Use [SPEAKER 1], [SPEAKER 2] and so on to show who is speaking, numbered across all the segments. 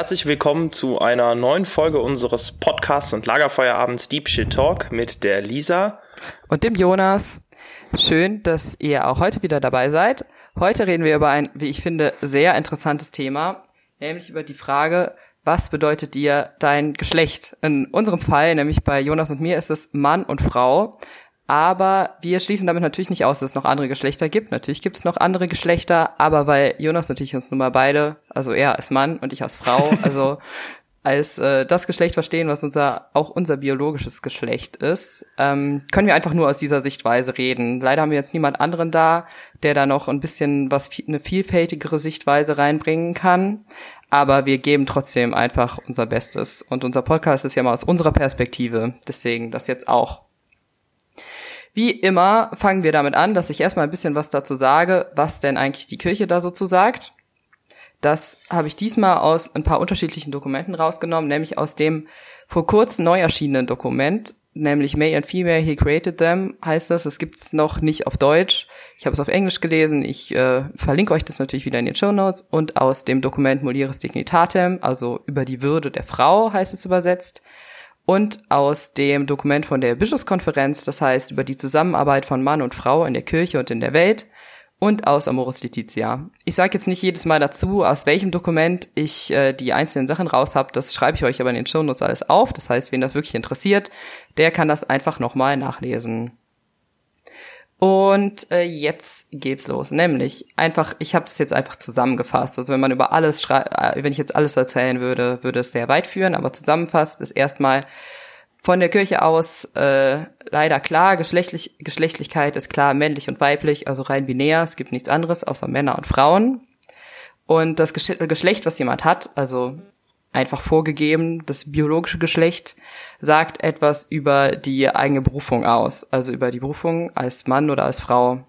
[SPEAKER 1] Herzlich willkommen zu einer neuen Folge unseres Podcasts und Lagerfeuerabends Deep Shit Talk mit der Lisa
[SPEAKER 2] und dem Jonas. Schön, dass ihr auch heute wieder dabei seid. Heute reden wir über ein, wie ich finde, sehr interessantes Thema, nämlich über die Frage, was bedeutet dir dein Geschlecht? In unserem Fall, nämlich bei Jonas und mir, ist es Mann und Frau. Aber wir schließen damit natürlich nicht aus, dass es noch andere Geschlechter gibt. Natürlich gibt es noch andere Geschlechter, aber weil Jonas natürlich uns nun mal beide, also er als Mann und ich als Frau, also als äh, das Geschlecht verstehen, was unser auch unser biologisches Geschlecht ist, ähm, können wir einfach nur aus dieser Sichtweise reden. Leider haben wir jetzt niemand anderen da, der da noch ein bisschen was eine vielfältigere Sichtweise reinbringen kann. Aber wir geben trotzdem einfach unser Bestes. Und unser Podcast ist ja mal aus unserer Perspektive. Deswegen das jetzt auch. Wie immer fangen wir damit an, dass ich erstmal ein bisschen was dazu sage, was denn eigentlich die Kirche da so zu sagt. Das habe ich diesmal aus ein paar unterschiedlichen Dokumenten rausgenommen, nämlich aus dem vor kurzem neu erschienenen Dokument, nämlich May and Female, He Created Them, heißt das. Es gibt's noch nicht auf Deutsch. Ich habe es auf Englisch gelesen. Ich äh, verlinke euch das natürlich wieder in den Show Notes. Und aus dem Dokument Mulieris Dignitatem, also über die Würde der Frau, heißt es übersetzt. Und aus dem Dokument von der Bischofskonferenz, das heißt über die Zusammenarbeit von Mann und Frau in der Kirche und in der Welt und aus Amoris Letizia. Ich sage jetzt nicht jedes Mal dazu, aus welchem Dokument ich äh, die einzelnen Sachen raus habe. Das schreibe ich euch aber in den Shownotes alles auf. Das heißt, wen das wirklich interessiert, der kann das einfach nochmal nachlesen. Und äh, jetzt geht's los. Nämlich einfach, ich habe es jetzt einfach zusammengefasst. Also wenn man über alles äh, wenn ich jetzt alles erzählen würde, würde es sehr weit führen. Aber zusammenfasst ist erstmal von der Kirche aus äh, leider klar, Geschlechtlich Geschlechtlichkeit ist klar männlich und weiblich, also rein binär, es gibt nichts anderes außer Männer und Frauen. Und das Geschlecht, was jemand hat, also einfach vorgegeben, das biologische Geschlecht, sagt etwas über die eigene Berufung aus, also über die Berufung als Mann oder als Frau.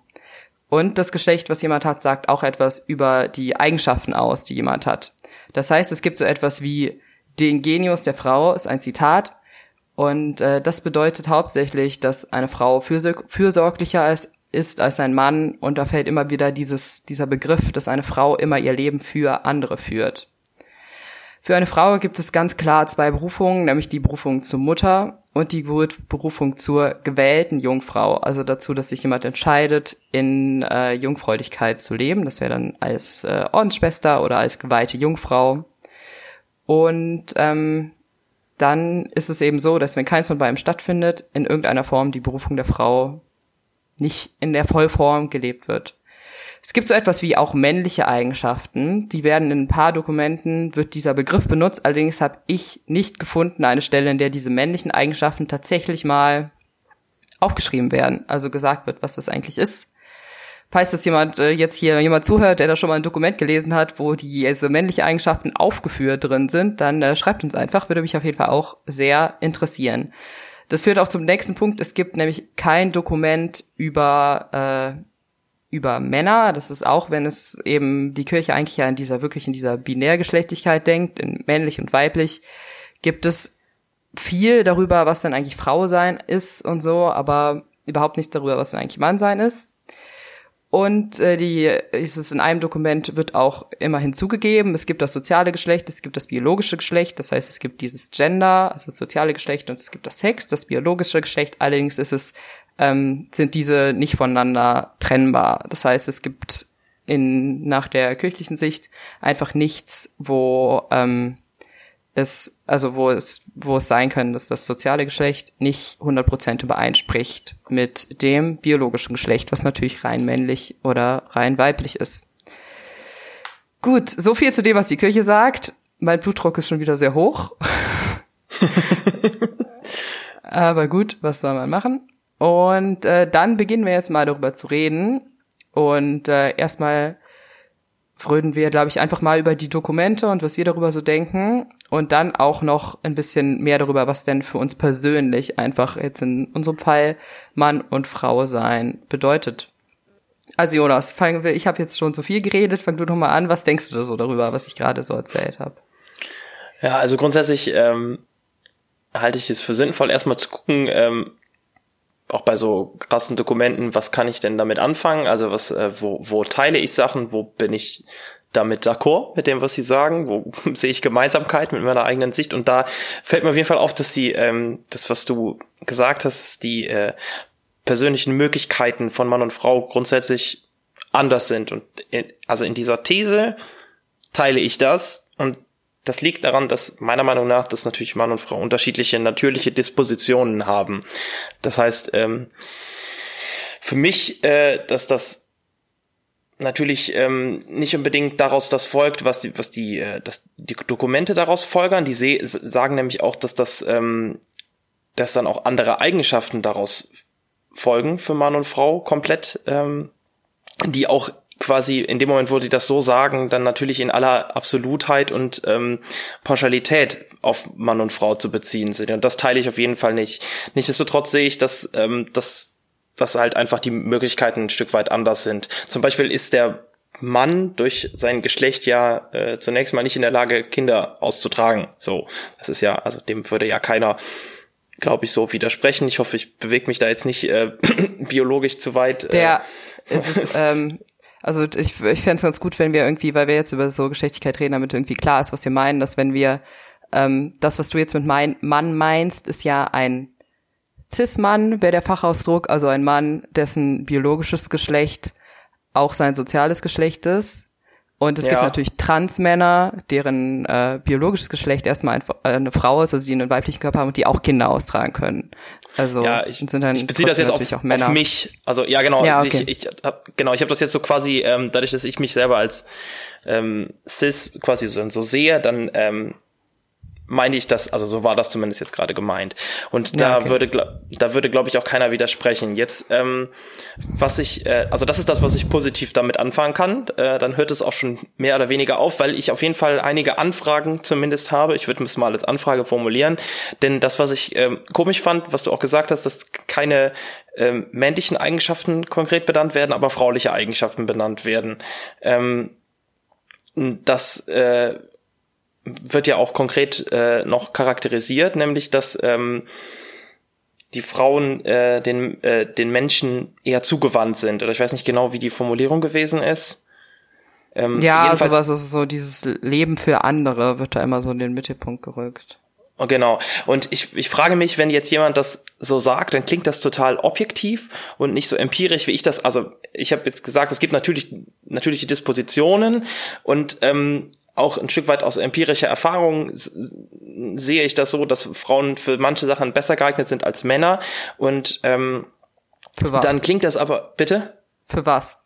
[SPEAKER 2] Und das Geschlecht, was jemand hat, sagt auch etwas über die Eigenschaften aus, die jemand hat. Das heißt, es gibt so etwas wie den Genius der Frau, ist ein Zitat, und äh, das bedeutet hauptsächlich, dass eine Frau fürsor fürsorglicher als, ist als ein Mann. Und da fällt immer wieder dieses, dieser Begriff, dass eine Frau immer ihr Leben für andere führt. Für eine Frau gibt es ganz klar zwei Berufungen, nämlich die Berufung zur Mutter und die Berufung zur gewählten Jungfrau. Also dazu, dass sich jemand entscheidet, in äh, Jungfräulichkeit zu leben. Das wäre dann als äh, Ordensschwester oder als geweihte Jungfrau. Und ähm, dann ist es eben so, dass wenn keins von beiden stattfindet, in irgendeiner Form die Berufung der Frau nicht in der Vollform gelebt wird. Es gibt so etwas wie auch männliche Eigenschaften, die werden in ein paar Dokumenten, wird dieser Begriff benutzt, allerdings habe ich nicht gefunden eine Stelle, in der diese männlichen Eigenschaften tatsächlich mal aufgeschrieben werden, also gesagt wird, was das eigentlich ist falls das jemand äh, jetzt hier jemand zuhört, der da schon mal ein Dokument gelesen hat, wo die also männliche Eigenschaften aufgeführt drin sind, dann äh, schreibt uns einfach, würde mich auf jeden Fall auch sehr interessieren. Das führt auch zum nächsten Punkt. Es gibt nämlich kein Dokument über äh, über Männer. Das ist auch, wenn es eben die Kirche eigentlich ja in dieser wirklich in dieser Binärgeschlechtlichkeit denkt, in männlich und weiblich, gibt es viel darüber, was dann eigentlich Frau sein ist und so, aber überhaupt nichts darüber, was dann eigentlich Mann sein ist. Und äh, die ist es in einem Dokument wird auch immer hinzugegeben, es gibt das soziale Geschlecht, es gibt das biologische Geschlecht, das heißt, es gibt dieses Gender, also das soziale Geschlecht und es gibt das Sex, das biologische Geschlecht, allerdings ist es ähm, sind diese nicht voneinander trennbar. Das heißt, es gibt in nach der kirchlichen Sicht einfach nichts, wo ähm, es, also wo es, wo es sein kann, dass das soziale Geschlecht nicht 100% übereinspricht mit dem biologischen Geschlecht, was natürlich rein männlich oder rein weiblich ist. Gut, so viel zu dem, was die Kirche sagt. Mein Blutdruck ist schon wieder sehr hoch. Aber gut, was soll man machen? Und äh, dann beginnen wir jetzt mal darüber zu reden. Und äh, erstmal reden wir, glaube ich, einfach mal über die Dokumente und was wir darüber so denken und dann auch noch ein bisschen mehr darüber, was denn für uns persönlich einfach jetzt in unserem Fall Mann und Frau sein bedeutet. Also Jonas, fangen wir, ich habe jetzt schon so viel geredet, fang du noch mal an. Was denkst du so darüber, was ich gerade so erzählt habe?
[SPEAKER 1] Ja, also grundsätzlich ähm, halte ich es für sinnvoll, erstmal zu gucken, ähm, auch bei so krassen Dokumenten, was kann ich denn damit anfangen? Also was, äh, wo, wo teile ich Sachen, wo bin ich damit d'accord mit dem, was sie sagen, wo sehe ich Gemeinsamkeit mit meiner eigenen Sicht? Und da fällt mir auf jeden Fall auf, dass die, ähm, das, was du gesagt hast, die äh, persönlichen Möglichkeiten von Mann und Frau grundsätzlich anders sind. Und in, also in dieser These teile ich das und das liegt daran, dass meiner Meinung nach, dass natürlich Mann und Frau unterschiedliche natürliche Dispositionen haben. Das heißt, ähm, für mich, äh, dass das natürlich ähm, nicht unbedingt daraus das folgt, was die, was die, äh, dass die Dokumente daraus folgern. Die sagen nämlich auch, dass das, ähm, dass dann auch andere Eigenschaften daraus folgen für Mann und Frau komplett, ähm, die auch quasi in dem Moment, wo die das so sagen, dann natürlich in aller Absolutheit und ähm, Pauschalität auf Mann und Frau zu beziehen sind. Und das teile ich auf jeden Fall nicht. Nichtsdestotrotz sehe ich, dass, ähm, dass dass halt einfach die Möglichkeiten ein Stück weit anders sind. Zum Beispiel ist der Mann durch sein Geschlecht ja äh, zunächst mal nicht in der Lage, Kinder auszutragen. So, das ist ja, also dem würde ja keiner, glaube ich, so widersprechen. Ich hoffe, ich bewege mich da jetzt nicht äh, biologisch zu weit.
[SPEAKER 2] Äh. Der ist es, ähm, also ich, ich fände es ganz gut, wenn wir irgendwie, weil wir jetzt über so Geschlechtlichkeit reden, damit irgendwie klar ist, was wir meinen, dass wenn wir ähm, das, was du jetzt mit mein, Mann meinst, ist ja ein Cis-Mann wäre der Fachausdruck, also ein Mann, dessen biologisches Geschlecht auch sein soziales Geschlecht ist. Und es ja. gibt natürlich Transmänner, deren äh, biologisches Geschlecht erstmal ein, äh, eine Frau ist, also die einen weiblichen Körper haben und die auch Kinder austragen können. Also
[SPEAKER 1] ja, ich, sind dann ich beziehe das jetzt auf, auch Männer. auf mich. Also ja, genau. Ja, okay. Ich, ich hab, genau, ich habe das jetzt so quasi, ähm, dadurch, dass ich mich selber als ähm, cis quasi so, so sehe, dann ähm, meine ich das, also so war das zumindest jetzt gerade gemeint. Und da ja, okay. würde, da würde, glaube ich, auch keiner widersprechen. Jetzt, ähm, was ich, äh, also das ist das, was ich positiv damit anfangen kann. Äh, dann hört es auch schon mehr oder weniger auf, weil ich auf jeden Fall einige Anfragen zumindest habe. Ich würde es mal als Anfrage formulieren. Denn das, was ich äh, komisch fand, was du auch gesagt hast, dass keine ähm, männlichen Eigenschaften konkret benannt werden, aber frauliche Eigenschaften benannt werden. Ähm, das äh, wird ja auch konkret äh, noch charakterisiert, nämlich dass ähm, die Frauen äh, den, äh, den Menschen eher zugewandt sind. Oder ich weiß nicht genau, wie die Formulierung gewesen ist.
[SPEAKER 2] Ähm, ja, sowas ist so dieses Leben für andere wird da immer so in den Mittelpunkt gerückt.
[SPEAKER 1] Oh, genau. Und ich, ich frage mich, wenn jetzt jemand das so sagt, dann klingt das total objektiv und nicht so empirisch, wie ich das. Also ich habe jetzt gesagt, es gibt natürlich natürliche Dispositionen und ähm, auch ein Stück weit aus empirischer Erfahrung sehe ich das so, dass Frauen für manche Sachen besser geeignet sind als Männer. Und ähm, für was? dann klingt das aber, bitte?
[SPEAKER 2] Für was?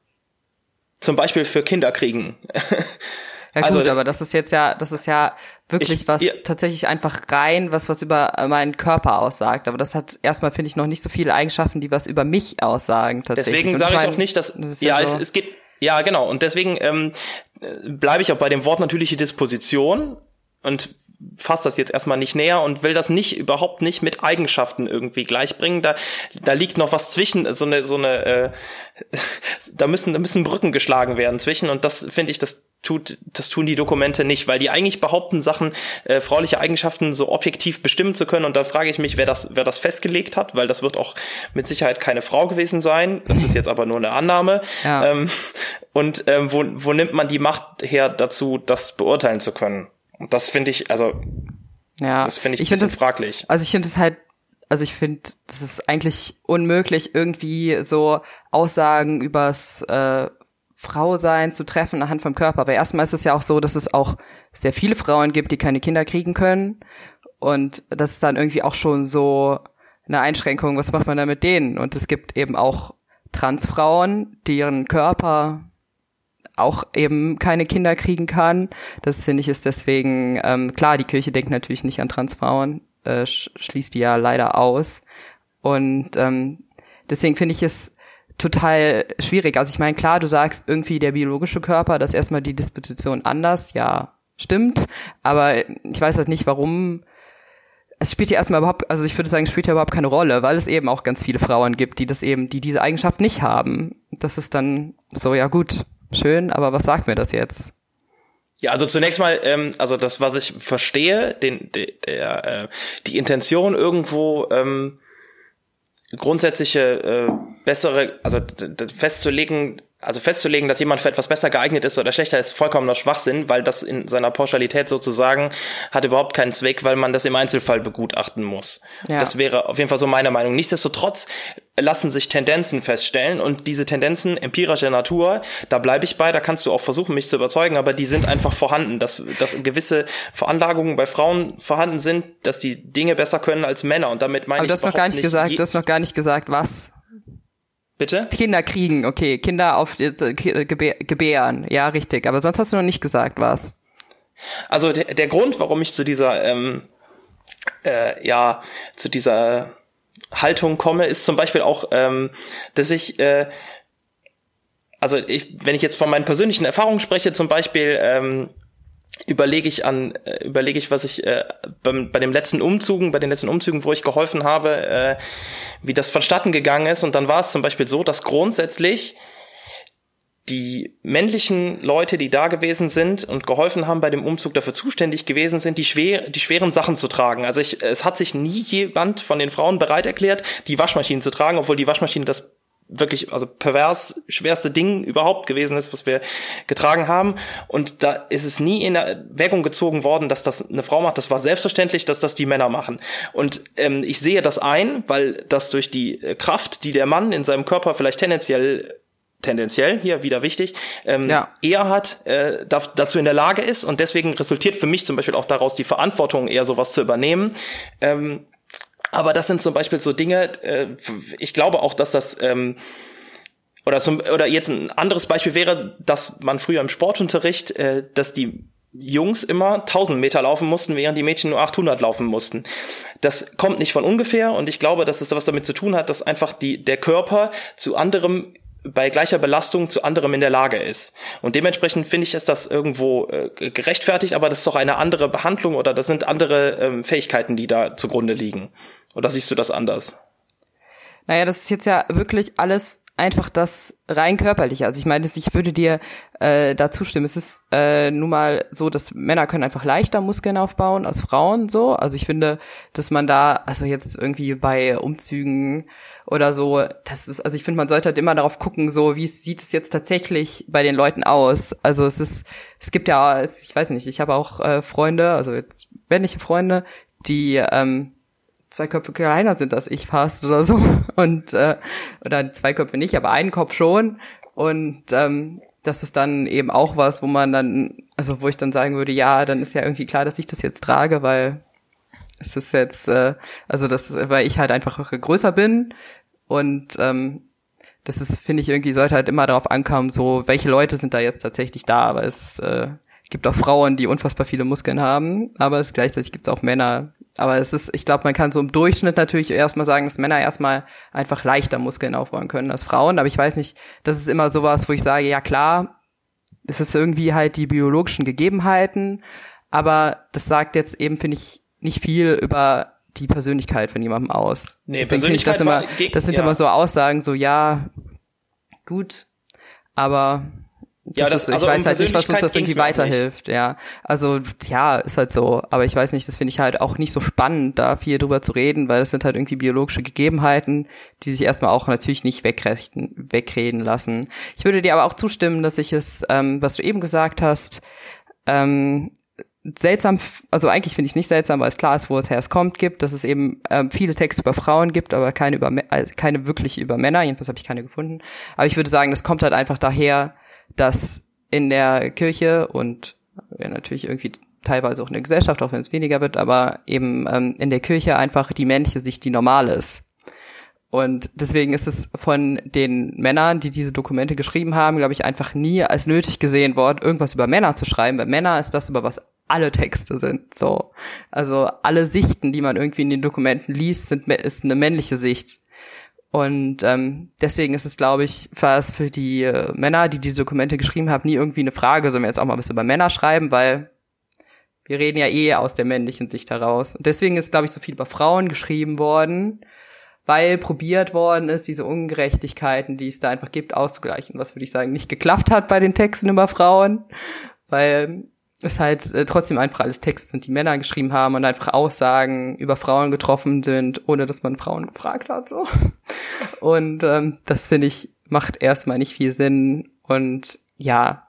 [SPEAKER 1] Zum Beispiel für Kinderkriegen.
[SPEAKER 2] Ja gut, also, aber das ist jetzt ja, das ist ja wirklich ich, was ja. tatsächlich einfach rein, was was über meinen Körper aussagt. Aber das hat erstmal finde ich noch nicht so viele Eigenschaften, die was über mich aussagen tatsächlich.
[SPEAKER 1] Deswegen sage ich, ich auch nicht, dass das ja, ja so, es, es geht ja genau und deswegen ähm, bleibe ich auch bei dem Wort natürliche Disposition und fasse das jetzt erstmal nicht näher und will das nicht überhaupt nicht mit Eigenschaften irgendwie gleichbringen. Da, da liegt noch was zwischen, so eine, so eine, äh, da müssen, da müssen Brücken geschlagen werden zwischen und das finde ich, das tut, das tun die Dokumente nicht, weil die eigentlich behaupten, Sachen, äh, frauliche Eigenschaften so objektiv bestimmen zu können. Und da frage ich mich, wer das, wer das festgelegt hat, weil das wird auch mit Sicherheit keine Frau gewesen sein. Das ist jetzt aber nur eine Annahme. Ja. Ähm, und ähm, wo, wo nimmt man die Macht her dazu, das beurteilen zu können? Und das finde ich, also,
[SPEAKER 2] ja,
[SPEAKER 1] das finde ich,
[SPEAKER 2] ich find
[SPEAKER 1] das, fraglich.
[SPEAKER 2] Also ich finde es halt also ich finde, das ist eigentlich unmöglich, irgendwie so Aussagen übers äh, Frau sein zu treffen anhand vom Körper. Aber erstmal ist es ja auch so, dass es auch sehr viele Frauen gibt, die keine Kinder kriegen können. Und das ist dann irgendwie auch schon so eine Einschränkung. Was macht man da mit denen? Und es gibt eben auch Transfrauen, deren Körper auch eben keine Kinder kriegen kann. Das finde ich ist deswegen, ähm, klar, die Kirche denkt natürlich nicht an Transfrauen, äh, schließt die ja leider aus. Und ähm, deswegen finde ich es total schwierig. Also ich meine, klar, du sagst irgendwie der biologische Körper, das ist erstmal die Disposition anders, ja, stimmt, aber ich weiß halt nicht, warum es spielt ja erstmal überhaupt, also ich würde sagen, es spielt ja überhaupt keine Rolle, weil es eben auch ganz viele Frauen gibt, die das eben, die diese Eigenschaft nicht haben. Das ist dann so, ja gut, schön, aber was sagt mir das jetzt?
[SPEAKER 1] Ja, also zunächst mal, ähm, also das, was ich verstehe, den, der, der äh, die Intention irgendwo ähm, grundsätzliche äh, bessere, also festzulegen, also festzulegen, dass jemand für etwas besser geeignet ist oder schlechter ist, vollkommener Schwachsinn, weil das in seiner Pauschalität sozusagen hat überhaupt keinen Zweck, weil man das im Einzelfall begutachten muss. Ja. Das wäre auf jeden Fall so meine Meinung. Nichtsdestotrotz lassen sich Tendenzen feststellen und diese Tendenzen empirischer Natur, da bleibe ich bei, da kannst du auch versuchen, mich zu überzeugen, aber die sind einfach vorhanden, dass, dass gewisse Veranlagungen bei Frauen vorhanden sind, dass die Dinge besser können als Männer und damit meine
[SPEAKER 2] aber
[SPEAKER 1] ich
[SPEAKER 2] du hast noch gar nicht gesagt, du hast noch gar nicht gesagt, was
[SPEAKER 1] Bitte?
[SPEAKER 2] Kinder kriegen, okay. Kinder auf äh, gebären, ja, richtig. Aber sonst hast du noch nicht gesagt, was.
[SPEAKER 1] Also der, der Grund, warum ich zu dieser, ähm, äh, ja, zu dieser Haltung komme, ist zum Beispiel auch, ähm, dass ich, äh, also ich, wenn ich jetzt von meinen persönlichen Erfahrungen spreche, zum Beispiel, ähm, überlege ich an, äh, überlege ich, was ich äh, beim, bei dem letzten Umzügen, bei den letzten Umzügen, wo ich geholfen habe, äh, wie das vonstatten gegangen ist. Und dann war es zum Beispiel so, dass grundsätzlich die männlichen Leute, die da gewesen sind und geholfen haben bei dem Umzug, dafür zuständig gewesen sind, die, schwer, die schweren Sachen zu tragen. Also ich, es hat sich nie jemand von den Frauen bereit erklärt, die Waschmaschinen zu tragen, obwohl die Waschmaschine das wirklich, also pervers schwerste Ding überhaupt gewesen ist, was wir getragen haben. Und da ist es nie in Erwägung gezogen worden, dass das eine Frau macht. Das war selbstverständlich, dass das die Männer machen. Und ähm, ich sehe das ein, weil das durch die äh, Kraft, die der Mann in seinem Körper vielleicht tendenziell tendenziell hier wieder wichtig, ähm, ja. eher hat, äh, dazu in der Lage ist und deswegen resultiert für mich zum Beispiel auch daraus die Verantwortung, eher sowas zu übernehmen. Ähm, aber das sind zum Beispiel so Dinge, äh, ich glaube auch, dass das ähm, oder zum oder jetzt ein anderes Beispiel wäre, dass man früher im Sportunterricht, äh, dass die Jungs immer 1000 Meter laufen mussten, während die Mädchen nur 800 laufen mussten. Das kommt nicht von ungefähr und ich glaube, dass es was damit zu tun hat, dass einfach die, der Körper zu anderem bei gleicher Belastung zu anderem in der Lage ist. Und dementsprechend finde ich, ist das irgendwo äh, gerechtfertigt, aber das ist doch eine andere Behandlung oder das sind andere ähm, Fähigkeiten, die da zugrunde liegen. Oder siehst du das anders?
[SPEAKER 2] Naja, das ist jetzt ja wirklich alles einfach das rein körperliche. Also ich meine, ich würde dir äh, da zustimmen. Es ist äh, nun mal so, dass Männer können einfach leichter Muskeln aufbauen als Frauen so. Also ich finde, dass man da, also jetzt irgendwie bei Umzügen oder so, das ist, also ich finde, man sollte halt immer darauf gucken, so wie sieht es jetzt tatsächlich bei den Leuten aus. Also es ist, es gibt ja, ich weiß nicht, ich habe auch äh, Freunde, also männliche Freunde, die ähm, zwei Köpfe kleiner sind als ich fast oder so. Und äh, oder zwei Köpfe nicht, aber einen Kopf schon. Und ähm, das ist dann eben auch was, wo man dann, also wo ich dann sagen würde, ja, dann ist ja irgendwie klar, dass ich das jetzt trage, weil es ist jetzt, äh, also das, weil ich halt einfach größer bin und ähm, das ist, finde ich, irgendwie sollte halt immer darauf ankommen, so welche Leute sind da jetzt tatsächlich da, aber es äh, gibt auch Frauen, die unfassbar viele Muskeln haben, aber es gleichzeitig gibt es auch Männer, aber es ist, ich glaube, man kann so im Durchschnitt natürlich erstmal sagen, dass Männer erstmal einfach leichter Muskeln aufbauen können als Frauen. Aber ich weiß nicht, das ist immer sowas, wo ich sage, ja klar, es ist irgendwie halt die biologischen Gegebenheiten. Aber das sagt jetzt eben, finde ich, nicht viel über die Persönlichkeit von jemandem aus. Nee, Deswegen finde ich das immer, das sind ja. immer so Aussagen, so ja, gut, aber ja, das, ist, also ich weiß halt nicht, was uns das irgendwie weiterhilft, ja. Also, ja, ist halt so. Aber ich weiß nicht, das finde ich halt auch nicht so spannend, da viel drüber zu reden, weil das sind halt irgendwie biologische Gegebenheiten, die sich erstmal auch natürlich nicht wegrechten, wegreden lassen. Ich würde dir aber auch zustimmen, dass ich es, ähm, was du eben gesagt hast, ähm, seltsam, also eigentlich finde ich es nicht seltsam, weil es klar ist, wo es her es kommt, gibt, dass es eben ähm, viele Texte über Frauen gibt, aber keine über also keine wirklich über Männer, jedenfalls habe ich keine gefunden. Aber ich würde sagen, das kommt halt einfach daher, dass in der Kirche und ja, natürlich irgendwie teilweise auch in der Gesellschaft, auch wenn es weniger wird, aber eben ähm, in der Kirche einfach die männliche Sicht die normal ist. Und deswegen ist es von den Männern, die diese Dokumente geschrieben haben, glaube ich, einfach nie als nötig gesehen worden, irgendwas über Männer zu schreiben, weil Männer ist das, über was alle Texte sind. So, also alle Sichten, die man irgendwie in den Dokumenten liest, sind ist eine männliche Sicht. Und ähm, deswegen ist es, glaube ich, fast für die äh, Männer, die diese Dokumente geschrieben haben, nie irgendwie eine Frage, sollen wir jetzt auch mal was über Männer schreiben, weil wir reden ja eh aus der männlichen Sicht heraus. Und deswegen ist, glaube ich, so viel über Frauen geschrieben worden, weil probiert worden ist, diese Ungerechtigkeiten, die es da einfach gibt, auszugleichen. Was würde ich sagen, nicht geklappt hat bei den Texten über Frauen, weil es halt äh, trotzdem einfach alles Texte sind, die Männer geschrieben haben und einfach Aussagen über Frauen getroffen sind, ohne dass man Frauen gefragt hat. So. Und ähm, das finde ich macht erstmal nicht viel Sinn Und ja,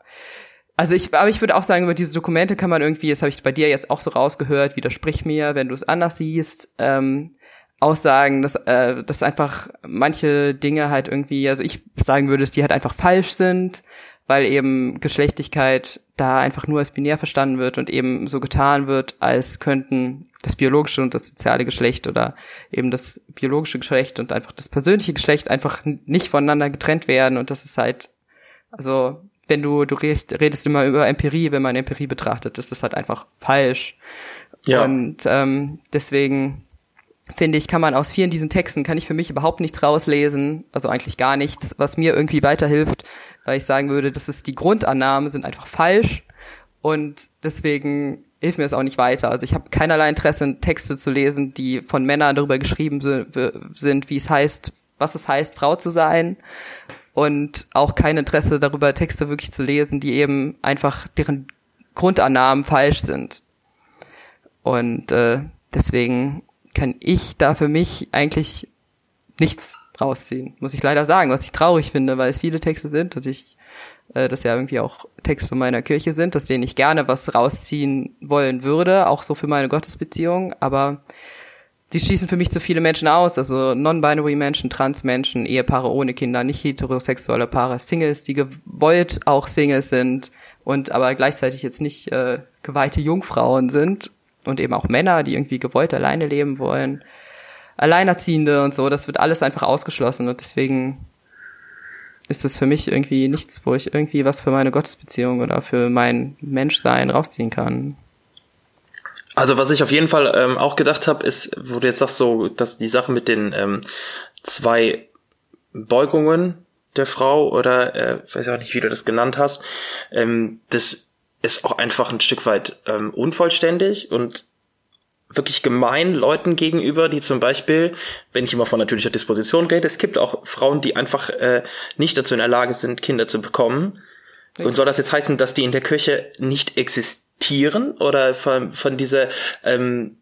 [SPEAKER 2] also ich, aber ich würde auch sagen, über diese Dokumente kann man irgendwie, das habe ich bei dir jetzt auch so rausgehört, widersprich mir, wenn du es anders siehst, ähm, auch sagen, dass, äh, dass einfach manche Dinge halt irgendwie, also ich sagen würde, dass die halt einfach falsch sind, weil eben Geschlechtlichkeit da einfach nur als binär verstanden wird und eben so getan wird, als könnten das biologische und das soziale Geschlecht oder eben das biologische Geschlecht und einfach das persönliche Geschlecht einfach nicht voneinander getrennt werden und das ist halt, also wenn du, du redest, immer über Empirie, wenn man Empirie betrachtet, ist das halt einfach falsch. Ja. Und ähm, deswegen finde ich, kann man aus vielen diesen Texten, kann ich für mich überhaupt nichts rauslesen, also eigentlich gar nichts, was mir irgendwie weiterhilft, weil ich sagen würde, das ist die Grundannahmen sind einfach falsch und deswegen hilft mir das auch nicht weiter. Also ich habe keinerlei Interesse, Texte zu lesen, die von Männern darüber geschrieben sind, wie es heißt, was es heißt, Frau zu sein und auch kein Interesse darüber, Texte wirklich zu lesen, die eben einfach deren Grundannahmen falsch sind. Und äh, deswegen kann ich da für mich eigentlich nichts rausziehen, muss ich leider sagen, was ich traurig finde, weil es viele Texte sind und ich äh, das ja irgendwie auch Texte von meiner Kirche sind, aus denen ich gerne was rausziehen wollen würde, auch so für meine Gottesbeziehung, aber die schließen für mich zu viele Menschen aus, also non-binary Menschen, Trans-Menschen, Ehepaare ohne Kinder, nicht heterosexuelle Paare, Singles, die gewollt auch Singles sind und aber gleichzeitig jetzt nicht äh, geweihte Jungfrauen sind und eben auch Männer, die irgendwie gewollt alleine leben wollen, Alleinerziehende und so, das wird alles einfach ausgeschlossen und deswegen ist das für mich irgendwie nichts, wo ich irgendwie was für meine Gottesbeziehung oder für mein Menschsein rausziehen kann.
[SPEAKER 1] Also was ich auf jeden Fall ähm, auch gedacht habe, ist, wo du jetzt sagst, so, dass die Sache mit den ähm, zwei Beugungen der Frau oder äh, weiß auch nicht, wie du das genannt hast, ähm, das ist auch einfach ein Stück weit ähm, unvollständig und wirklich gemein Leuten gegenüber, die zum Beispiel, wenn ich immer von natürlicher Disposition rede, es gibt auch Frauen, die einfach äh, nicht dazu in der Lage sind, Kinder zu bekommen. Und soll das jetzt heißen, dass die in der Kirche nicht existieren? Tieren oder von, von dieser ähm,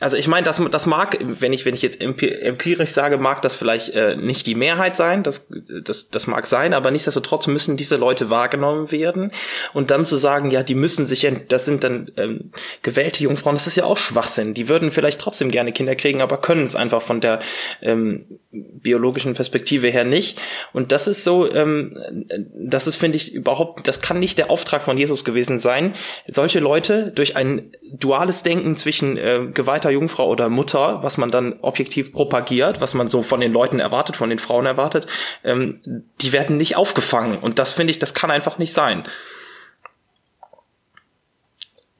[SPEAKER 1] also ich meine, das, das mag, wenn ich, wenn ich jetzt empirisch sage, mag das vielleicht äh, nicht die Mehrheit sein, das, das, das mag sein, aber nichtsdestotrotz müssen diese Leute wahrgenommen werden. Und dann zu sagen, ja, die müssen sich, das sind dann ähm, gewählte Jungfrauen, das ist ja auch Schwachsinn. Die würden vielleicht trotzdem gerne Kinder kriegen, aber können es einfach von der ähm, biologischen Perspektive her nicht. Und das ist so, ähm, das ist, finde ich, überhaupt, das kann nicht der Auftrag von Jesus gewesen sein, solche Leute durch ein duales Denken zwischen äh, geweihter Jungfrau oder Mutter, was man dann objektiv propagiert, was man so von den Leuten erwartet, von den Frauen erwartet, ähm, die werden nicht aufgefangen. Und das finde ich, das kann einfach nicht sein.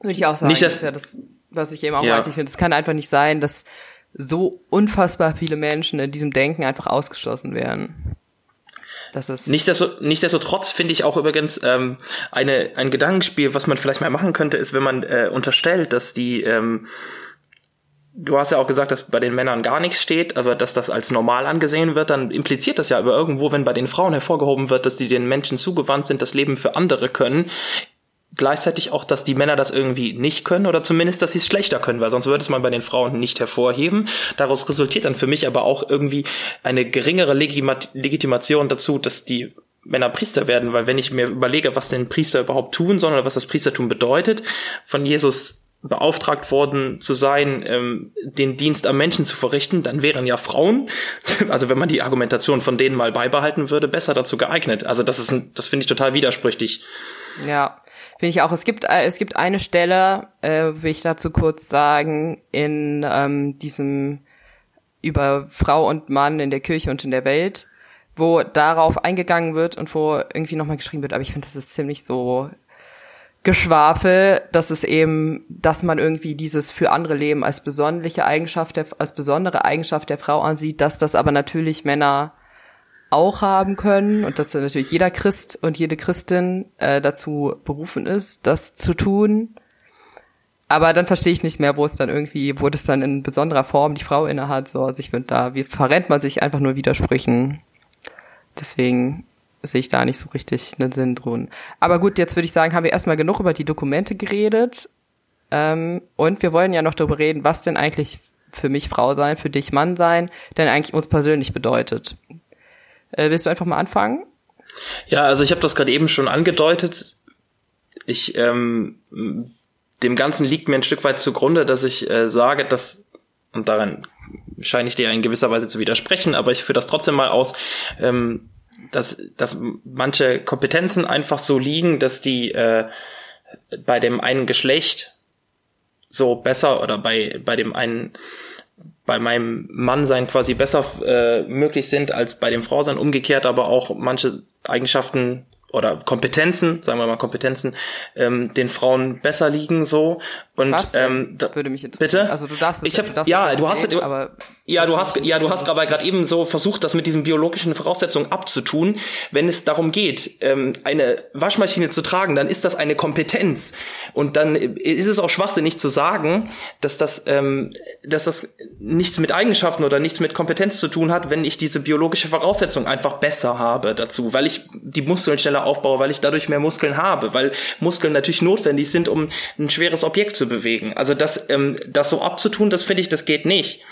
[SPEAKER 2] Würde ich auch sagen. Nicht, dass, das ist ja das, was ich eben auch ja. meinte. Ich finde, es kann einfach nicht sein, dass so unfassbar viele Menschen in diesem Denken einfach ausgeschlossen werden.
[SPEAKER 1] Das ist Nichtsdestotrotz finde ich auch übrigens ähm, eine, ein Gedankenspiel, was man vielleicht mal machen könnte, ist, wenn man äh, unterstellt, dass die ähm, Du hast ja auch gesagt, dass bei den Männern gar nichts steht, aber dass das als normal angesehen wird, dann impliziert das ja aber irgendwo, wenn bei den Frauen hervorgehoben wird, dass die den Menschen zugewandt sind, das Leben für andere können, gleichzeitig auch, dass die Männer das irgendwie nicht können oder zumindest, dass sie es schlechter können, weil sonst würde es man bei den Frauen nicht hervorheben. Daraus resultiert dann für mich aber auch irgendwie eine geringere Legitimation dazu, dass die Männer Priester werden, weil wenn ich mir überlege, was denn Priester überhaupt tun sollen oder was das Priestertum bedeutet, von Jesus beauftragt worden zu sein, ähm, den Dienst am Menschen zu verrichten, dann wären ja Frauen, also wenn man die Argumentation von denen mal beibehalten würde, besser dazu geeignet. Also das ist ein, das finde ich total widersprüchlich.
[SPEAKER 2] Ja, Finde ich auch. Es gibt, äh, es gibt eine Stelle, äh, will ich dazu kurz sagen, in ähm, diesem über Frau und Mann in der Kirche und in der Welt, wo darauf eingegangen wird und wo irgendwie nochmal geschrieben wird. Aber ich finde, das ist ziemlich so Geschwafel, dass es eben, dass man irgendwie dieses für andere Leben als besondere Eigenschaft der, als besondere Eigenschaft der Frau ansieht, dass das aber natürlich Männer auch haben können und dass natürlich jeder Christ und jede Christin äh, dazu berufen ist, das zu tun. Aber dann verstehe ich nicht mehr, wo es dann irgendwie, wo das dann in besonderer Form die Frau innehat. So, also ich da wie verrennt man sich einfach nur Widersprüchen. Deswegen sehe ich da nicht so richtig einen Sinn drin. Aber gut, jetzt würde ich sagen, haben wir erstmal genug über die Dokumente geredet. Ähm, und wir wollen ja noch darüber reden, was denn eigentlich für mich Frau sein, für dich Mann sein, denn eigentlich uns persönlich bedeutet. Äh, willst du einfach mal anfangen?
[SPEAKER 1] Ja, also ich habe das gerade eben schon angedeutet. Ich ähm, dem Ganzen liegt mir ein Stück weit zugrunde, dass ich äh, sage, dass und daran scheine ich dir in gewisser Weise zu widersprechen, aber ich führe das trotzdem mal aus, ähm, dass, dass manche Kompetenzen einfach so liegen, dass die äh, bei dem einen Geschlecht so besser oder bei, bei dem einen bei meinem Mann sein quasi besser äh, möglich sind als bei dem Frau sein. Umgekehrt aber auch manche Eigenschaften oder Kompetenzen, sagen wir mal Kompetenzen, ähm, den Frauen besser liegen so. Und
[SPEAKER 2] Was
[SPEAKER 1] ähm,
[SPEAKER 2] da, würde mich interessieren.
[SPEAKER 1] Bitte?
[SPEAKER 2] Also du darfst es,
[SPEAKER 1] ich hab,
[SPEAKER 2] du darfst
[SPEAKER 1] ja, du hast,
[SPEAKER 2] sehen, aber
[SPEAKER 1] ja, du hast, ja, du hast aber gerade eben so versucht, das mit diesen biologischen Voraussetzungen abzutun. Wenn es darum geht, ähm, eine Waschmaschine zu tragen, dann ist das eine Kompetenz. Und dann ist es auch schwachsinnig zu sagen, dass das, ähm, dass das nichts mit Eigenschaften oder nichts mit Kompetenz zu tun hat, wenn ich diese biologische Voraussetzung einfach besser habe dazu, weil ich die Muskeln schneller aufbaue, weil ich dadurch mehr Muskeln habe, weil Muskeln natürlich notwendig sind, um ein schweres Objekt zu bewegen. Also das, ähm, das so abzutun, das finde ich, das geht nicht.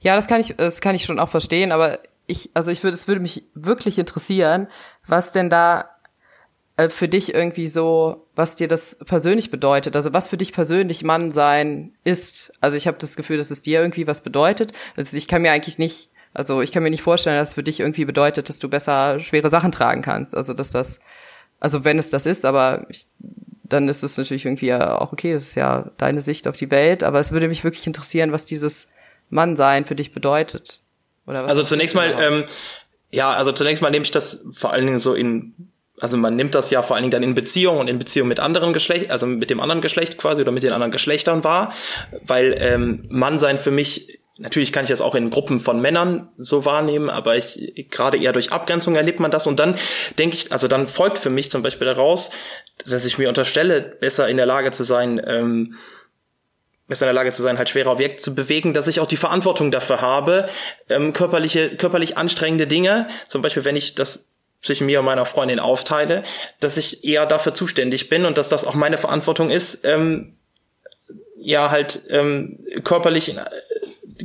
[SPEAKER 2] Ja, das kann ich, das kann ich schon auch verstehen, aber ich, also ich würde, es würde mich wirklich interessieren, was denn da äh, für dich irgendwie so, was dir das persönlich bedeutet, also was für dich persönlich Mann sein ist. Also ich habe das Gefühl, dass es dir irgendwie was bedeutet. Also ich kann mir eigentlich nicht, also ich kann mir nicht vorstellen, dass es für dich irgendwie bedeutet, dass du besser schwere Sachen tragen kannst. Also dass das, also wenn es das ist, aber ich, dann ist es natürlich irgendwie ja auch okay, das ist ja deine Sicht auf die Welt, aber es würde mich wirklich interessieren, was dieses Mannsein für dich bedeutet. Oder was
[SPEAKER 1] Also zunächst mal, ähm, ja, also zunächst mal nehme ich das vor allen Dingen so in, also man nimmt das ja vor allen Dingen dann in Beziehung und in Beziehung mit anderen Geschlecht, also mit dem anderen Geschlecht quasi oder mit den anderen Geschlechtern wahr, weil ähm, Mannsein für mich Natürlich kann ich das auch in Gruppen von Männern so wahrnehmen, aber ich gerade eher durch Abgrenzung erlebt man das. Und dann denke ich, also dann folgt für mich zum Beispiel daraus, dass ich mir unterstelle, besser in der Lage zu sein, ähm, besser in der Lage zu sein, halt schwere Objekte zu bewegen, dass ich auch die Verantwortung dafür habe, ähm, körperliche, körperlich anstrengende Dinge, zum Beispiel wenn ich das zwischen mir und meiner Freundin aufteile, dass ich eher dafür zuständig bin und dass das auch meine Verantwortung ist, ähm, ja halt ähm, körperlich äh,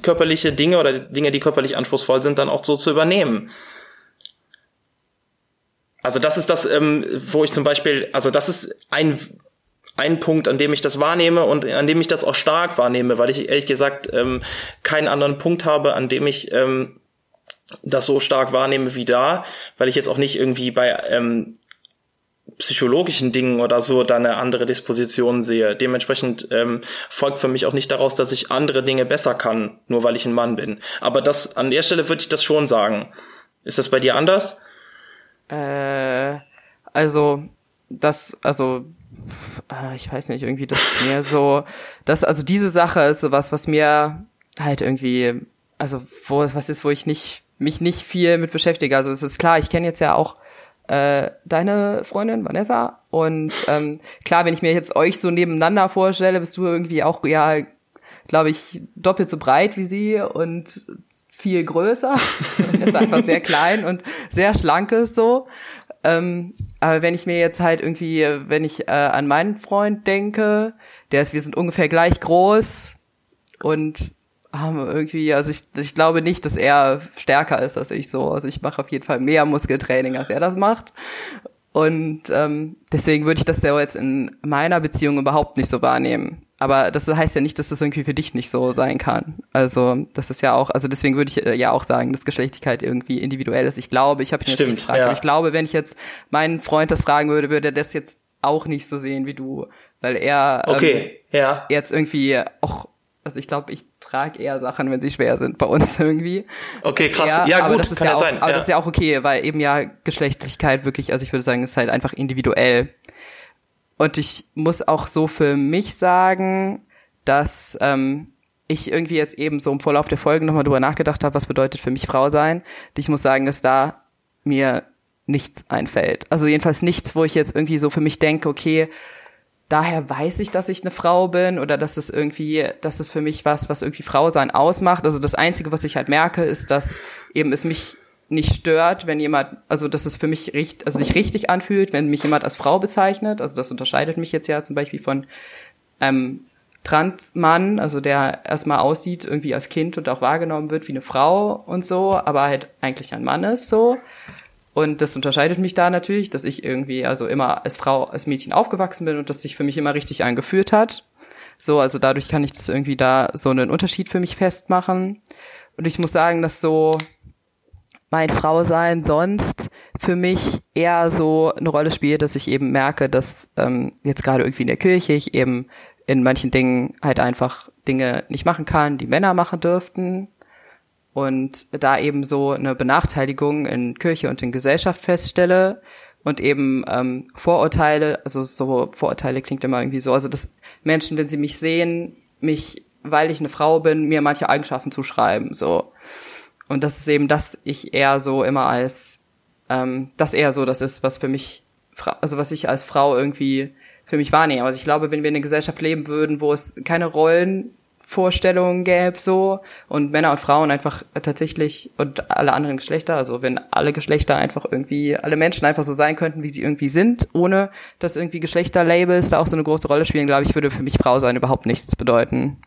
[SPEAKER 1] körperliche Dinge oder Dinge, die körperlich anspruchsvoll sind, dann auch so zu übernehmen. Also das ist das, ähm, wo ich zum Beispiel, also das ist ein ein Punkt, an dem ich das wahrnehme und an dem ich das auch stark wahrnehme, weil ich ehrlich gesagt ähm, keinen anderen Punkt habe, an dem ich ähm, das so stark wahrnehme wie da, weil ich jetzt auch nicht irgendwie bei ähm, psychologischen Dingen oder so da eine andere Disposition sehe. Dementsprechend ähm, folgt für mich auch nicht daraus, dass ich andere Dinge besser kann, nur weil ich ein Mann bin. Aber das an der Stelle würde ich das schon sagen. Ist das bei dir anders?
[SPEAKER 2] Äh, also, das, also, äh, ich weiß nicht, irgendwie, das ist mir so, das, also diese Sache ist so was, was mir halt irgendwie, also, wo, was ist, wo ich nicht, mich nicht viel mit beschäftige. Also, es ist klar, ich kenne jetzt ja auch äh, deine Freundin Vanessa und ähm, klar, wenn ich mir jetzt euch so nebeneinander vorstelle, bist du irgendwie auch ja, glaube ich, doppelt so breit wie sie und viel größer. ist einfach sehr klein und sehr schlank ist so. Ähm, aber wenn ich mir jetzt halt irgendwie, wenn ich äh, an meinen Freund denke, der ist, wir sind ungefähr gleich groß und haben irgendwie, also ich, ich glaube nicht, dass er stärker ist als ich so. Also ich mache auf jeden Fall mehr Muskeltraining, als er das macht. Und ähm, deswegen würde ich das ja jetzt in meiner Beziehung überhaupt nicht so wahrnehmen. Aber das heißt ja nicht, dass das irgendwie für dich nicht so sein kann. Also das ist ja auch, also deswegen würde ich äh, ja auch sagen, dass Geschlechtlichkeit irgendwie individuell ist. Ich glaube, ich habe ihn jetzt
[SPEAKER 1] Stimmt,
[SPEAKER 2] nicht gefragt,
[SPEAKER 1] ja.
[SPEAKER 2] aber ich glaube, wenn ich jetzt meinen Freund das fragen würde, würde er das jetzt auch nicht so sehen wie du, weil er ähm,
[SPEAKER 1] Okay, ja.
[SPEAKER 2] jetzt irgendwie auch, also ich glaube, ich trage eher Sachen, wenn sie schwer sind bei uns irgendwie.
[SPEAKER 1] Okay, krass.
[SPEAKER 2] eher-
[SPEAKER 1] ja,
[SPEAKER 2] aber
[SPEAKER 1] gut,
[SPEAKER 2] das ist
[SPEAKER 1] kann
[SPEAKER 2] ja auch,
[SPEAKER 1] sein.
[SPEAKER 2] Aber
[SPEAKER 1] ja.
[SPEAKER 2] das ist ja auch okay, weil eben ja Geschlechtlichkeit wirklich, also ich würde sagen, ist halt einfach individuell. Und ich muss auch so für mich sagen, dass ähm, ich irgendwie jetzt eben so im Vorlauf der Folgen nochmal drüber nachgedacht habe, was bedeutet für mich Frau sein. Und ich muss sagen, dass da mir nichts einfällt. Also jedenfalls nichts, wo ich jetzt irgendwie so für mich denke, okay, daher weiß ich, dass ich eine Frau bin oder dass es irgendwie, dass es für mich was, was irgendwie Frau sein ausmacht. Also das Einzige, was ich halt merke, ist, dass eben es mich nicht stört, wenn jemand, also dass es für mich richtig, also sich richtig anfühlt, wenn mich jemand als Frau bezeichnet. Also das unterscheidet mich jetzt ja zum Beispiel von ähm, Transmann, also der erstmal aussieht irgendwie als Kind und auch wahrgenommen wird wie eine Frau und so, aber halt eigentlich ein Mann ist so. Und das unterscheidet mich da natürlich, dass ich irgendwie also immer als Frau, als Mädchen aufgewachsen bin und das sich für mich immer richtig angefühlt hat. So, also dadurch kann ich das irgendwie da so einen Unterschied für mich festmachen. Und ich muss sagen, dass so mein Frausein sonst für mich eher so eine Rolle spielt, dass ich eben merke, dass ähm, jetzt gerade irgendwie in der Kirche ich eben in manchen Dingen halt einfach Dinge nicht machen kann, die Männer machen dürften und da eben so eine Benachteiligung in Kirche und in Gesellschaft feststelle und eben ähm, Vorurteile, also so Vorurteile klingt immer irgendwie so, also dass Menschen, wenn sie mich sehen, mich, weil ich eine Frau bin, mir manche Eigenschaften zuschreiben, so. Und das ist eben, dass ich eher so immer als, ähm, das eher so das ist, was für mich, also was ich als Frau irgendwie für mich wahrnehme. Also ich glaube, wenn wir in einer Gesellschaft leben würden, wo es keine Rollen Vorstellungen gäbe so und Männer und Frauen einfach tatsächlich und alle anderen Geschlechter, also wenn alle Geschlechter einfach irgendwie, alle Menschen einfach so sein könnten, wie sie irgendwie sind, ohne dass irgendwie Geschlechterlabels da auch so eine große Rolle spielen, glaube ich, würde für mich Frau sein überhaupt nichts bedeuten.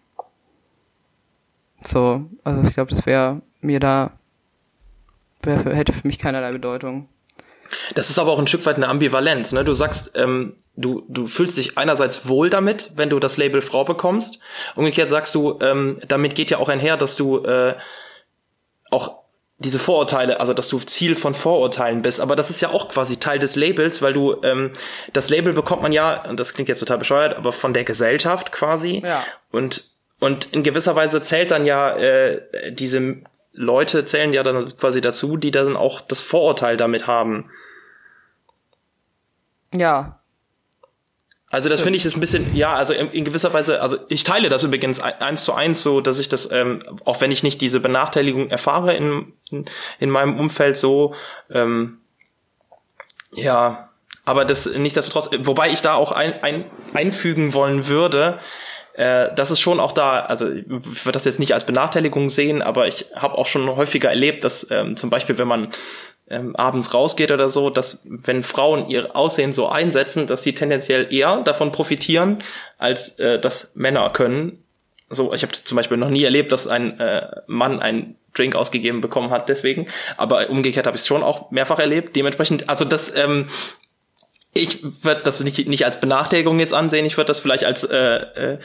[SPEAKER 2] So, also ich glaube, das wäre mir da, wär hätte für mich keinerlei Bedeutung.
[SPEAKER 1] Das ist aber auch ein Stück weit eine Ambivalenz. Ne? Du sagst, ähm, du, du fühlst dich einerseits wohl damit, wenn du das Label Frau bekommst. Umgekehrt sagst du, ähm, damit geht ja auch einher, dass du äh, auch diese Vorurteile, also dass du Ziel von Vorurteilen bist, aber das ist ja auch quasi Teil des Labels, weil du ähm, das Label bekommt man ja, und das klingt jetzt total bescheuert, aber von der Gesellschaft quasi.
[SPEAKER 2] Ja.
[SPEAKER 1] Und und in gewisser Weise zählt dann ja äh, diese Leute zählen ja dann quasi dazu, die dann auch das Vorurteil damit haben.
[SPEAKER 2] Ja.
[SPEAKER 1] Also das finde ich ist ein bisschen, ja, also in, in, gewisser Weise, also ich teile das übrigens eins zu eins so, dass ich das, ähm, auch wenn ich nicht diese Benachteiligung erfahre in, in, in meinem Umfeld so, ähm, ja, aber das nichtsdestotrotz, wobei ich da auch ein, ein, einfügen wollen würde, äh, das ist schon auch da, also ich würde das jetzt nicht als Benachteiligung sehen, aber ich habe auch schon häufiger erlebt, dass ähm, zum Beispiel, wenn man ähm, abends rausgeht oder so, dass wenn Frauen ihr Aussehen so einsetzen, dass sie tendenziell eher davon profitieren, als äh, das Männer können. So, ich habe zum Beispiel noch nie erlebt, dass ein äh, Mann einen Drink ausgegeben bekommen hat, deswegen. Aber umgekehrt habe ich es schon auch mehrfach erlebt. Dementsprechend, also das ähm, ich würde das nicht, nicht als Benachteiligung jetzt ansehen, ich würde das vielleicht als äh, äh,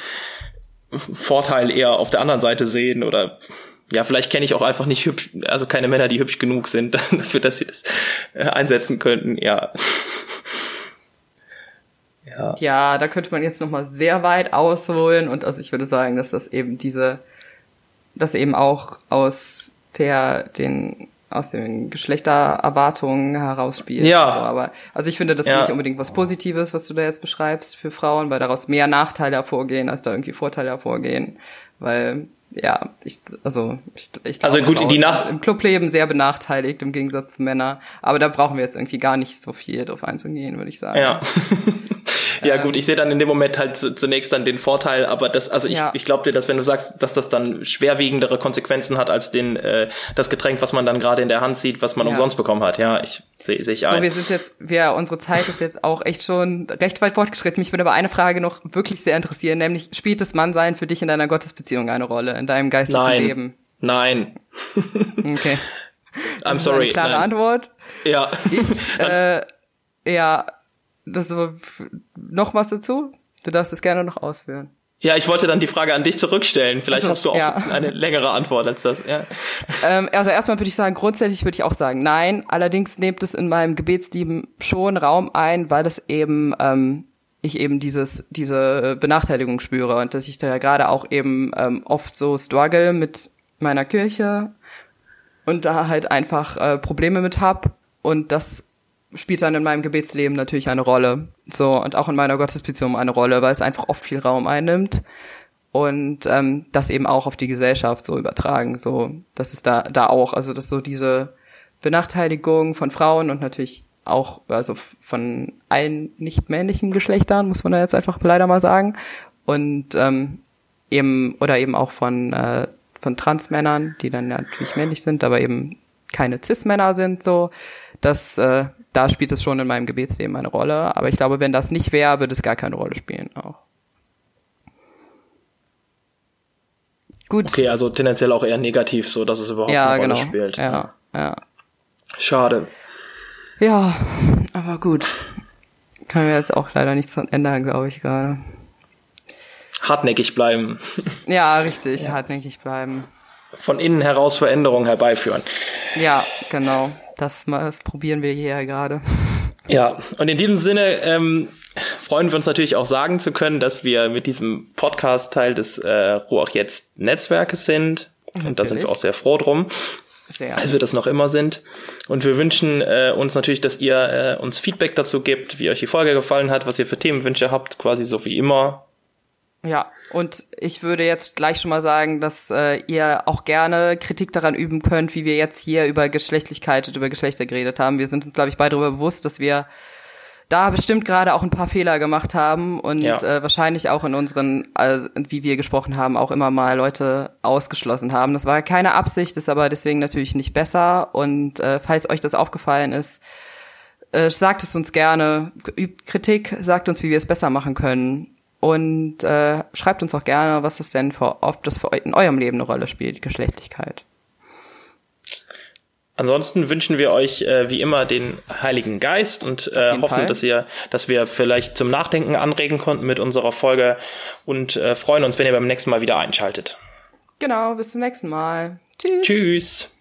[SPEAKER 1] Vorteil eher auf der anderen Seite sehen oder ja, vielleicht kenne ich auch einfach nicht hübsch, also keine Männer, die hübsch genug sind dafür, dass sie das äh, einsetzen könnten, ja.
[SPEAKER 2] ja. Ja, da könnte man jetzt nochmal sehr weit ausholen und also ich würde sagen, dass das eben diese, dass eben auch aus der, den aus den Geschlechtererwartungen herausspielt.
[SPEAKER 1] Ja.
[SPEAKER 2] Also, aber, also ich finde, das ja. ist nicht unbedingt was Positives, was du da jetzt beschreibst für Frauen, weil daraus mehr Nachteile hervorgehen, als da irgendwie Vorteile hervorgehen. Weil, ja, ich, also, ich, ich
[SPEAKER 1] glaube, also gut, die Nacht
[SPEAKER 2] im Clubleben sehr benachteiligt im Gegensatz zu Männern. Aber da brauchen wir jetzt irgendwie gar nicht so viel drauf einzugehen, würde ich sagen.
[SPEAKER 1] Ja. Ja, gut, ich sehe dann in dem Moment halt zunächst dann den Vorteil, aber das, also ich, ja. ich glaube dir, dass wenn du sagst, dass das dann schwerwiegendere Konsequenzen hat als den, äh, das Getränk, was man dann gerade in der Hand sieht, was man ja. umsonst bekommen hat. Ja, ich sehe seh ich ein.
[SPEAKER 2] So, wir sind jetzt, wir, unsere Zeit ist jetzt auch echt schon recht weit fortgeschritten. Mich würde aber eine Frage noch wirklich sehr interessieren, nämlich spielt das Mannsein für dich in deiner Gottesbeziehung eine Rolle, in deinem geistlichen
[SPEAKER 1] Nein.
[SPEAKER 2] Leben?
[SPEAKER 1] Nein.
[SPEAKER 2] okay.
[SPEAKER 1] Das I'm sorry.
[SPEAKER 2] Eine klare
[SPEAKER 1] Nein.
[SPEAKER 2] Antwort.
[SPEAKER 1] Ja.
[SPEAKER 2] Ich, äh, ja, das so, noch was dazu? Du darfst es gerne noch ausführen.
[SPEAKER 1] Ja, ich wollte dann die Frage an dich zurückstellen. Vielleicht
[SPEAKER 2] Also,
[SPEAKER 1] hast du auch
[SPEAKER 2] ja.
[SPEAKER 1] eine längere Antwort als das. Ja.
[SPEAKER 2] Ähm, also erstmal würde ich sagen, grundsätzlich würde ich auch sagen, nein. Allerdings nehmt es in meinem Gebetsleben schon Raum ein, weil es eben ähm, ich eben dieses diese Benachteiligung spüre und dass ich da ja gerade auch eben ähm, oft so struggle mit meiner Kirche und da halt einfach äh, Probleme mit hab und das spielt dann in meinem Gebetsleben natürlich eine Rolle. So, und auch in meiner Gottesbeziehung eine Rolle, weil es einfach oft viel Raum einnimmt. Und ähm, das eben auch auf die Gesellschaft so übertragen. So, das ist da, da auch, also dass so diese Benachteiligung von Frauen und natürlich auch, also von allen nicht männlichen Geschlechtern, muss man da jetzt einfach leider mal sagen. Und ähm, eben, oder eben auch von, äh, von Transmännern, die dann natürlich männlich sind, aber eben keine Cis-Männer sind, so, dass äh, da spielt es schon in meinem Gebetsleben eine Rolle. Aber ich glaube, wenn das nicht wäre, würde es gar keine Rolle spielen auch. Gut.
[SPEAKER 1] Okay, also tendenziell auch eher negativ, so dass es überhaupt
[SPEAKER 2] ja,
[SPEAKER 1] eine Rolle
[SPEAKER 2] genau.
[SPEAKER 1] spielt.
[SPEAKER 2] Ja, ja.
[SPEAKER 1] Schade.
[SPEAKER 2] Ja, aber gut. Können wir jetzt auch leider nichts ändern, glaube ich gerade.
[SPEAKER 1] Hartnäckig bleiben.
[SPEAKER 2] Ja, richtig, ja. hartnäckig bleiben.
[SPEAKER 1] Von innen heraus Veränderungen herbeiführen.
[SPEAKER 2] Ja, genau. Das, das probieren wir hier gerade.
[SPEAKER 1] Ja, und in diesem Sinne ähm, freuen wir uns natürlich auch sagen zu können, dass wir mit diesem Podcast Teil des äh, Ruach jetzt Netzwerkes sind. Natürlich. Und da sind wir auch sehr froh drum. Sehr. Als wir das noch immer sind. Und wir wünschen äh, uns natürlich, dass ihr äh, uns Feedback dazu gebt, wie euch die Folge gefallen hat, was ihr für Themenwünsche habt, quasi so wie immer.
[SPEAKER 2] Ja, und ich würde jetzt gleich schon mal sagen, dass äh, ihr auch gerne Kritik daran üben könnt, wie wir jetzt hier über Geschlechtlichkeit und über Geschlechter geredet haben. Wir sind uns, glaube ich, beide darüber bewusst, dass wir da bestimmt gerade auch ein paar Fehler gemacht haben und ja. äh, wahrscheinlich auch in unseren, also, wie wir gesprochen haben, auch immer mal Leute ausgeschlossen haben. Das war keine Absicht, ist aber deswegen natürlich nicht besser. Und äh, falls euch das aufgefallen ist, äh, sagt es uns gerne, übt Kritik, sagt uns, wie wir es besser machen können. Und äh, schreibt uns auch gerne, was das denn für, ob das für in eurem Leben eine Rolle spielt, Geschlechtlichkeit.
[SPEAKER 1] Ansonsten wünschen wir euch äh, wie immer den Heiligen Geist und äh, hoffen, Fall. dass ihr, dass wir vielleicht zum Nachdenken anregen konnten mit unserer Folge und äh, freuen uns, wenn ihr beim nächsten Mal wieder einschaltet.
[SPEAKER 2] Genau, bis zum nächsten Mal. Tschüss.
[SPEAKER 1] Tschüss.